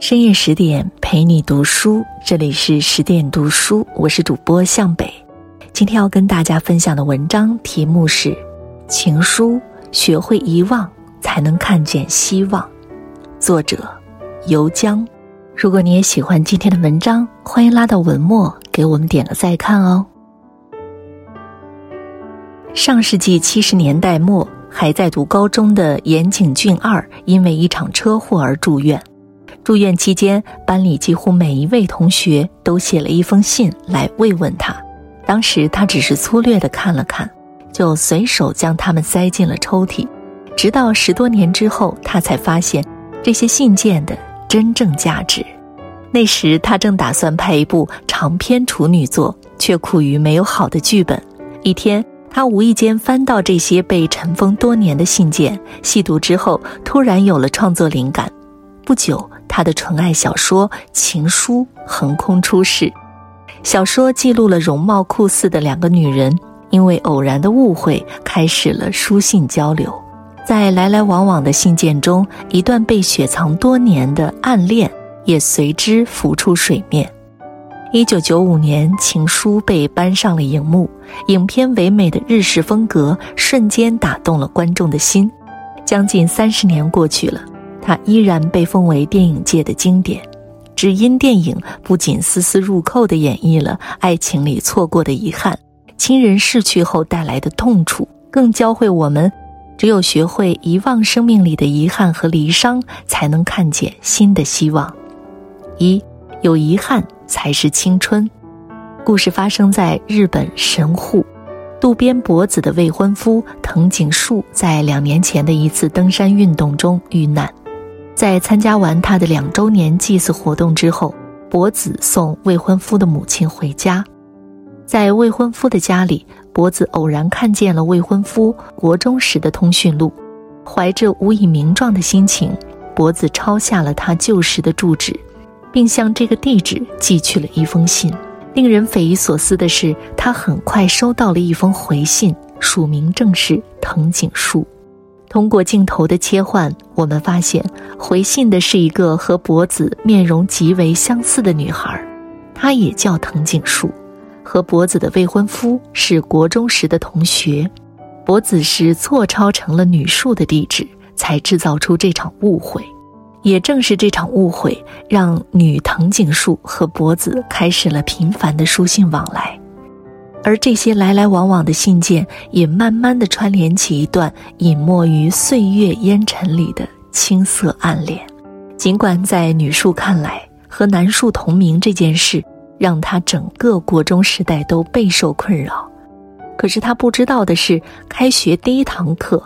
深夜十点陪你读书，这里是十点读书，我是主播向北。今天要跟大家分享的文章题目是《情书》，学会遗忘才能看见希望。作者游江。如果你也喜欢今天的文章，欢迎拉到文末给我们点个再看哦。上世纪七十年代末，还在读高中的岩井俊二因为一场车祸而住院。住院期间，班里几乎每一位同学都写了一封信来慰问他。当时他只是粗略地看了看，就随手将它们塞进了抽屉。直到十多年之后，他才发现这些信件的真正价值。那时他正打算拍一部长篇处女作，却苦于没有好的剧本。一天，他无意间翻到这些被尘封多年的信件，细读之后，突然有了创作灵感。不久。他的纯爱小说《情书》横空出世。小说记录了容貌酷似的两个女人，因为偶然的误会，开始了书信交流。在来来往往的信件中，一段被雪藏多年的暗恋也随之浮出水面。一九九五年，《情书》被搬上了荧幕，影片唯美的日式风格瞬间打动了观众的心。将近三十年过去了。它依然被奉为电影界的经典，只因电影不仅丝丝入扣地演绎了爱情里错过的遗憾、亲人逝去后带来的痛楚，更教会我们，只有学会遗忘生命里的遗憾和离伤，才能看见新的希望。一有遗憾才是青春。故事发生在日本神户，渡边博子的未婚夫藤井树在两年前的一次登山运动中遇难。在参加完他的两周年祭祀活动之后，博子送未婚夫的母亲回家。在未婚夫的家里，博子偶然看见了未婚夫国中时的通讯录，怀着无以名状的心情，博子抄下了他旧时的住址，并向这个地址寄去了一封信。令人匪夷所思的是，他很快收到了一封回信，署名正是藤井树。通过镜头的切换，我们发现回信的是一个和博子面容极为相似的女孩，她也叫藤井树，和博子的未婚夫是国中时的同学。博子是错抄成了女树的地址，才制造出这场误会。也正是这场误会，让女藤井树和博子开始了频繁的书信往来。而这些来来往往的信件，也慢慢的串联起一段隐没于岁月烟尘里的青涩暗恋。尽管在女树看来，和男树同名这件事，让她整个国中时代都备受困扰。可是她不知道的是，开学第一堂课，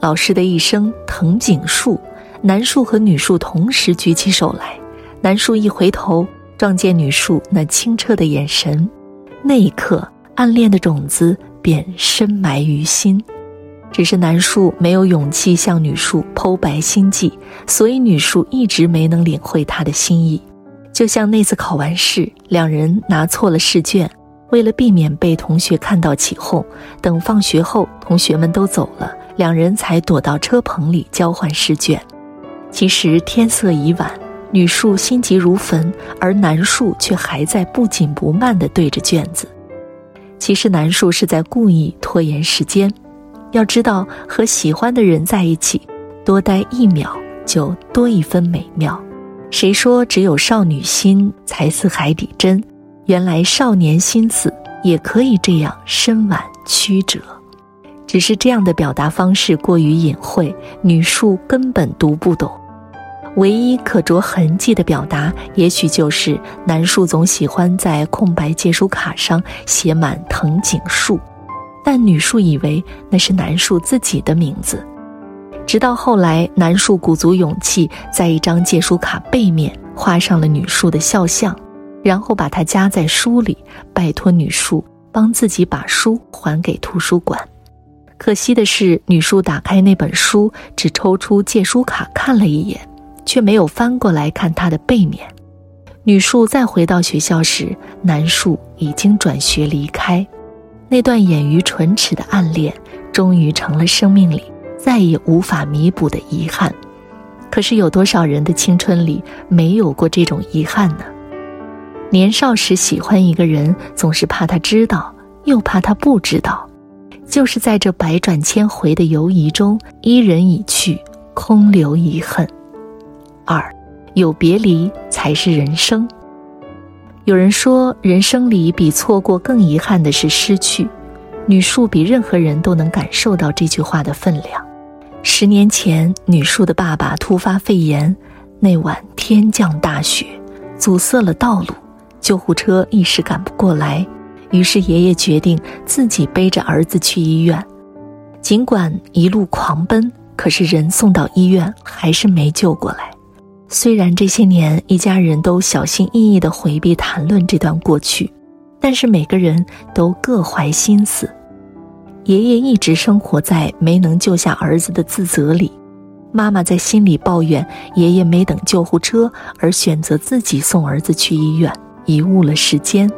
老师的一声“藤井树”，男树和女树同时举起手来。男树一回头，撞见女树那清澈的眼神，那一刻。暗恋的种子便深埋于心，只是男树没有勇气向女树剖白心迹，所以女树一直没能领会他的心意。就像那次考完试，两人拿错了试卷，为了避免被同学看到起哄，等放学后同学们都走了，两人才躲到车棚里交换试卷。其实天色已晚，女树心急如焚，而男树却还在不紧不慢地对着卷子。其实南树是在故意拖延时间，要知道和喜欢的人在一起，多待一秒就多一分美妙。谁说只有少女心才似海底针？原来少年心思也可以这样深婉曲折，只是这样的表达方式过于隐晦，女树根本读不懂。唯一可着痕迹的表达，也许就是南树总喜欢在空白借书卡上写满藤井树，但女树以为那是南树自己的名字。直到后来，南树鼓足勇气，在一张借书卡背面画上了女树的肖像，然后把它夹在书里，拜托女树帮自己把书还给图书馆。可惜的是，女树打开那本书，只抽出借书卡看了一眼。却没有翻过来看他的背面。女树再回到学校时，男树已经转学离开。那段掩于唇齿的暗恋，终于成了生命里再也无法弥补的遗憾。可是有多少人的青春里没有过这种遗憾呢？年少时喜欢一个人，总是怕他知道，又怕他不知道，就是在这百转千回的犹疑中，伊人已去，空留遗恨。二，有别离才是人生。有人说，人生里比错过更遗憾的是失去。女树比任何人都能感受到这句话的分量。十年前，女树的爸爸突发肺炎，那晚天降大雪，阻塞了道路。救护车一时赶不过来，于是爷爷决定自己背着儿子去医院。尽管一路狂奔，可是人送到医院还是没救过来。虽然这些年一家人都小心翼翼地回避谈论这段过去，但是每个人都各怀心思。爷爷一直生活在没能救下儿子的自责里，妈妈在心里抱怨爷爷没等救护车而选择自己送儿子去医院。贻误了时间，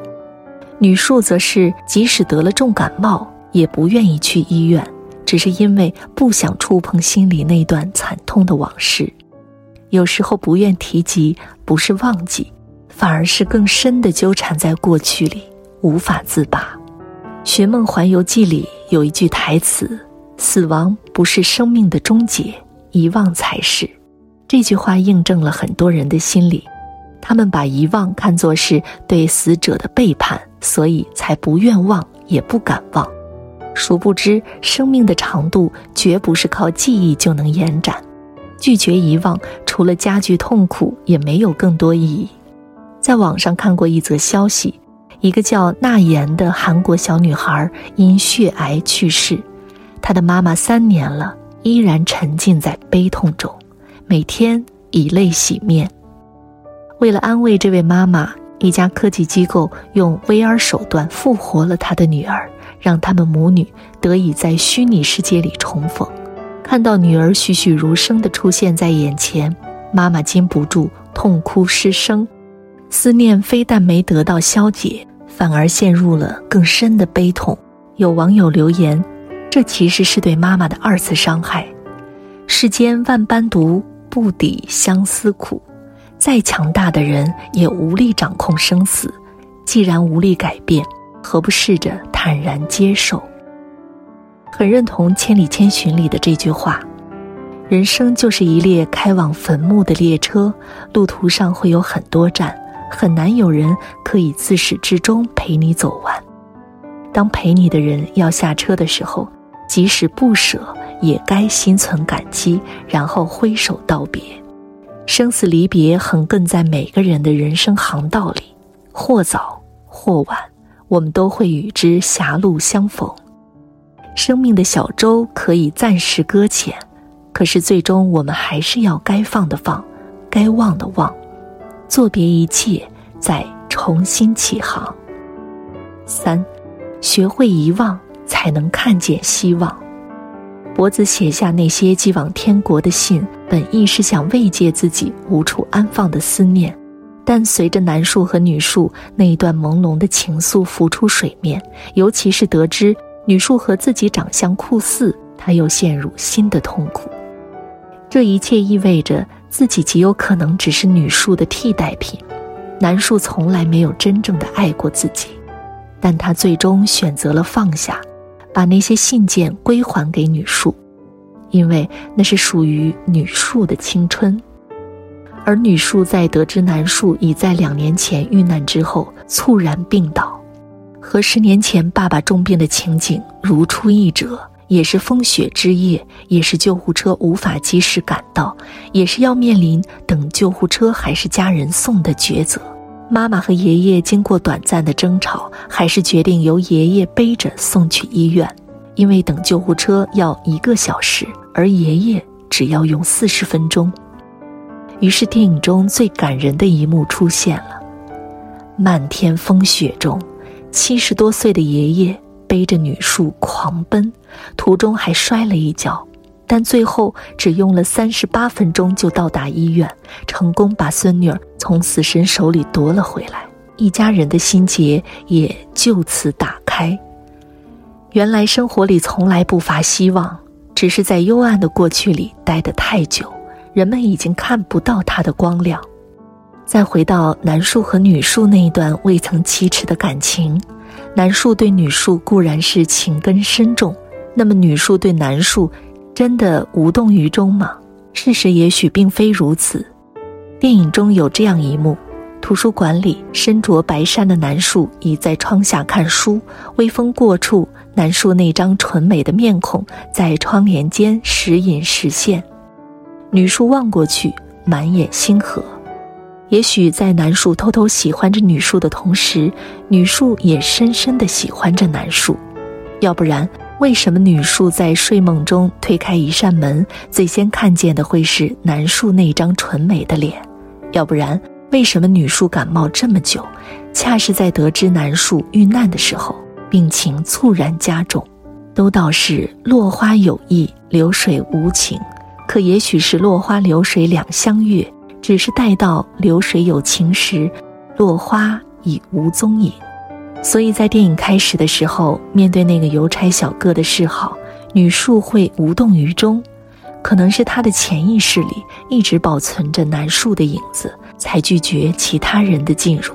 女树则是即使得了重感冒，也不愿意去医院，只是因为不想触碰心里那段惨痛的往事。有时候不愿提及，不是忘记，反而是更深的纠缠在过去里，无法自拔。《寻梦环游记》里有一句台词：“死亡不是生命的终结，遗忘才是。”这句话印证了很多人的心理。他们把遗忘看作是对死者的背叛，所以才不愿忘，也不敢忘。殊不知，生命的长度绝不是靠记忆就能延展。拒绝遗忘，除了加剧痛苦，也没有更多意义。在网上看过一则消息，一个叫娜妍的韩国小女孩因血癌去世，她的妈妈三年了依然沉浸在悲痛中，每天以泪洗面。为了安慰这位妈妈，一家科技机构用 VR 手段复活了她的女儿，让他们母女得以在虚拟世界里重逢。看到女儿栩栩如生地出现在眼前，妈妈禁不住痛哭失声，思念非但没得到消解，反而陷入了更深的悲痛。有网友留言：“这其实是对妈妈的二次伤害。世间万般毒，不抵相思苦。”再强大的人也无力掌控生死，既然无力改变，何不试着坦然接受？很认同《千里千寻》里的这句话：人生就是一列开往坟墓的列车，路途上会有很多站，很难有人可以自始至终陪你走完。当陪你的人要下车的时候，即使不舍，也该心存感激，然后挥手道别。生死离别横亘在每个人的人生航道里，或早或晚，我们都会与之狭路相逢。生命的小舟可以暂时搁浅，可是最终我们还是要该放的放，该忘的忘，作别一切，再重新起航。三，学会遗忘，才能看见希望。脖子写下那些寄往天国的信，本意是想慰藉自己无处安放的思念，但随着男树和女树那一段朦胧的情愫浮出水面，尤其是得知女树和自己长相酷似，他又陷入新的痛苦。这一切意味着自己极有可能只是女树的替代品。男树从来没有真正的爱过自己，但他最终选择了放下。把那些信件归还给女树，因为那是属于女树的青春。而女树在得知男树已在两年前遇难之后，猝然病倒，和十年前爸爸重病的情景如出一辙。也是风雪之夜，也是救护车无法及时赶到，也是要面临等救护车还是家人送的抉择。妈妈和爷爷经过短暂的争吵，还是决定由爷爷背着送去医院，因为等救护车要一个小时，而爷爷只要用四十分钟。于是电影中最感人的一幕出现了：漫天风雪中，七十多岁的爷爷背着女树狂奔，途中还摔了一跤。但最后只用了三十八分钟就到达医院，成功把孙女儿从死神手里夺了回来，一家人的心结也就此打开。原来生活里从来不乏希望，只是在幽暗的过去里待得太久，人们已经看不到它的光亮。再回到男树和女树那一段未曾启齿的感情，男树对女树固然是情根深重，那么女树对男树真的无动于衷吗？事实也许并非如此。电影中有这样一幕：图书馆里身着白衫的男树倚在窗下看书，微风过处，男树那张纯美的面孔在窗帘间时隐时现。女树望过去，满眼星河。也许在男树偷偷喜欢着女树的同时，女树也深深地喜欢着男树。要不然，为什么女树在睡梦中推开一扇门，最先看见的会是男树那张纯美的脸？要不然，为什么女树感冒这么久，恰是在得知男树遇难的时候，病情猝然加重？都道是落花有意，流水无情，可也许是落花流水两相悦。只是待到流水有情时，落花已无踪影。所以在电影开始的时候，面对那个邮差小哥的示好，女树会无动于衷，可能是她的潜意识里一直保存着男树的影子，才拒绝其他人的进入。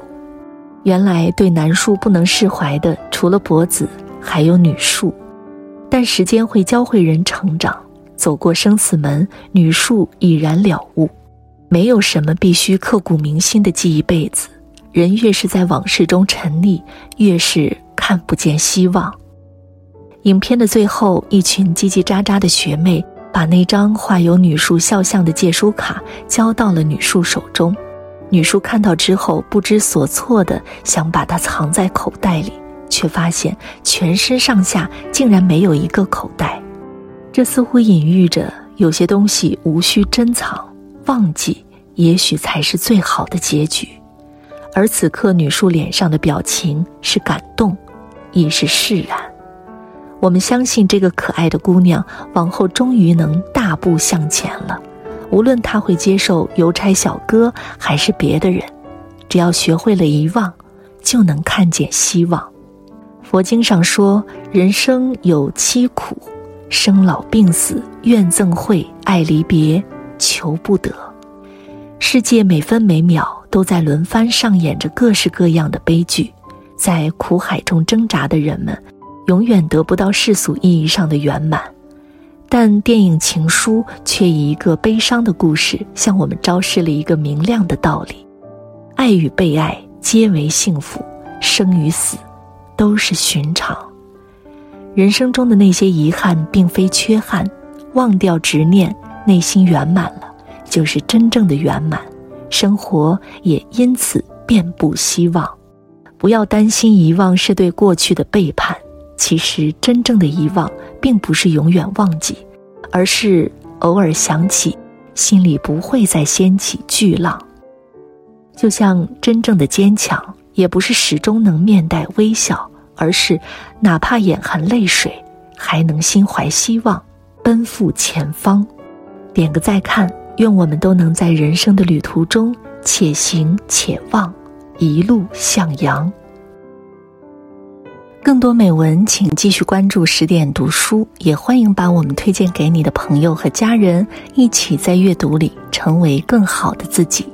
原来对男树不能释怀的，除了脖子，还有女树。但时间会教会人成长，走过生死门，女树已然了悟。没有什么必须刻骨铭心的记一辈子。人越是在往事中沉溺，越是看不见希望。影片的最后，一群叽叽喳喳的学妹把那张画有女树肖像的借书卡交到了女树手中。女树看到之后，不知所措的想把它藏在口袋里，却发现全身上下竟然没有一个口袋。这似乎隐喻着有些东西无需珍藏。忘记，也许才是最好的结局。而此刻，女树脸上的表情是感动，亦是释然。我们相信，这个可爱的姑娘往后终于能大步向前了。无论她会接受邮差小哥还是别的人，只要学会了遗忘，就能看见希望。佛经上说，人生有七苦：生老病死、怨憎会、爱离别。求不得，世界每分每秒都在轮番上演着各式各样的悲剧，在苦海中挣扎的人们，永远得不到世俗意义上的圆满。但电影《情书》却以一个悲伤的故事，向我们昭示了一个明亮的道理：爱与被爱皆为幸福，生与死都是寻常。人生中的那些遗憾，并非缺憾，忘掉执念。内心圆满了，就是真正的圆满，生活也因此遍布希望。不要担心遗忘是对过去的背叛，其实真正的遗忘并不是永远忘记，而是偶尔想起，心里不会再掀起巨浪。就像真正的坚强，也不是始终能面带微笑，而是哪怕眼含泪水，还能心怀希望，奔赴前方。点个再看，愿我们都能在人生的旅途中且行且望，一路向阳。更多美文，请继续关注十点读书，也欢迎把我们推荐给你的朋友和家人，一起在阅读里成为更好的自己。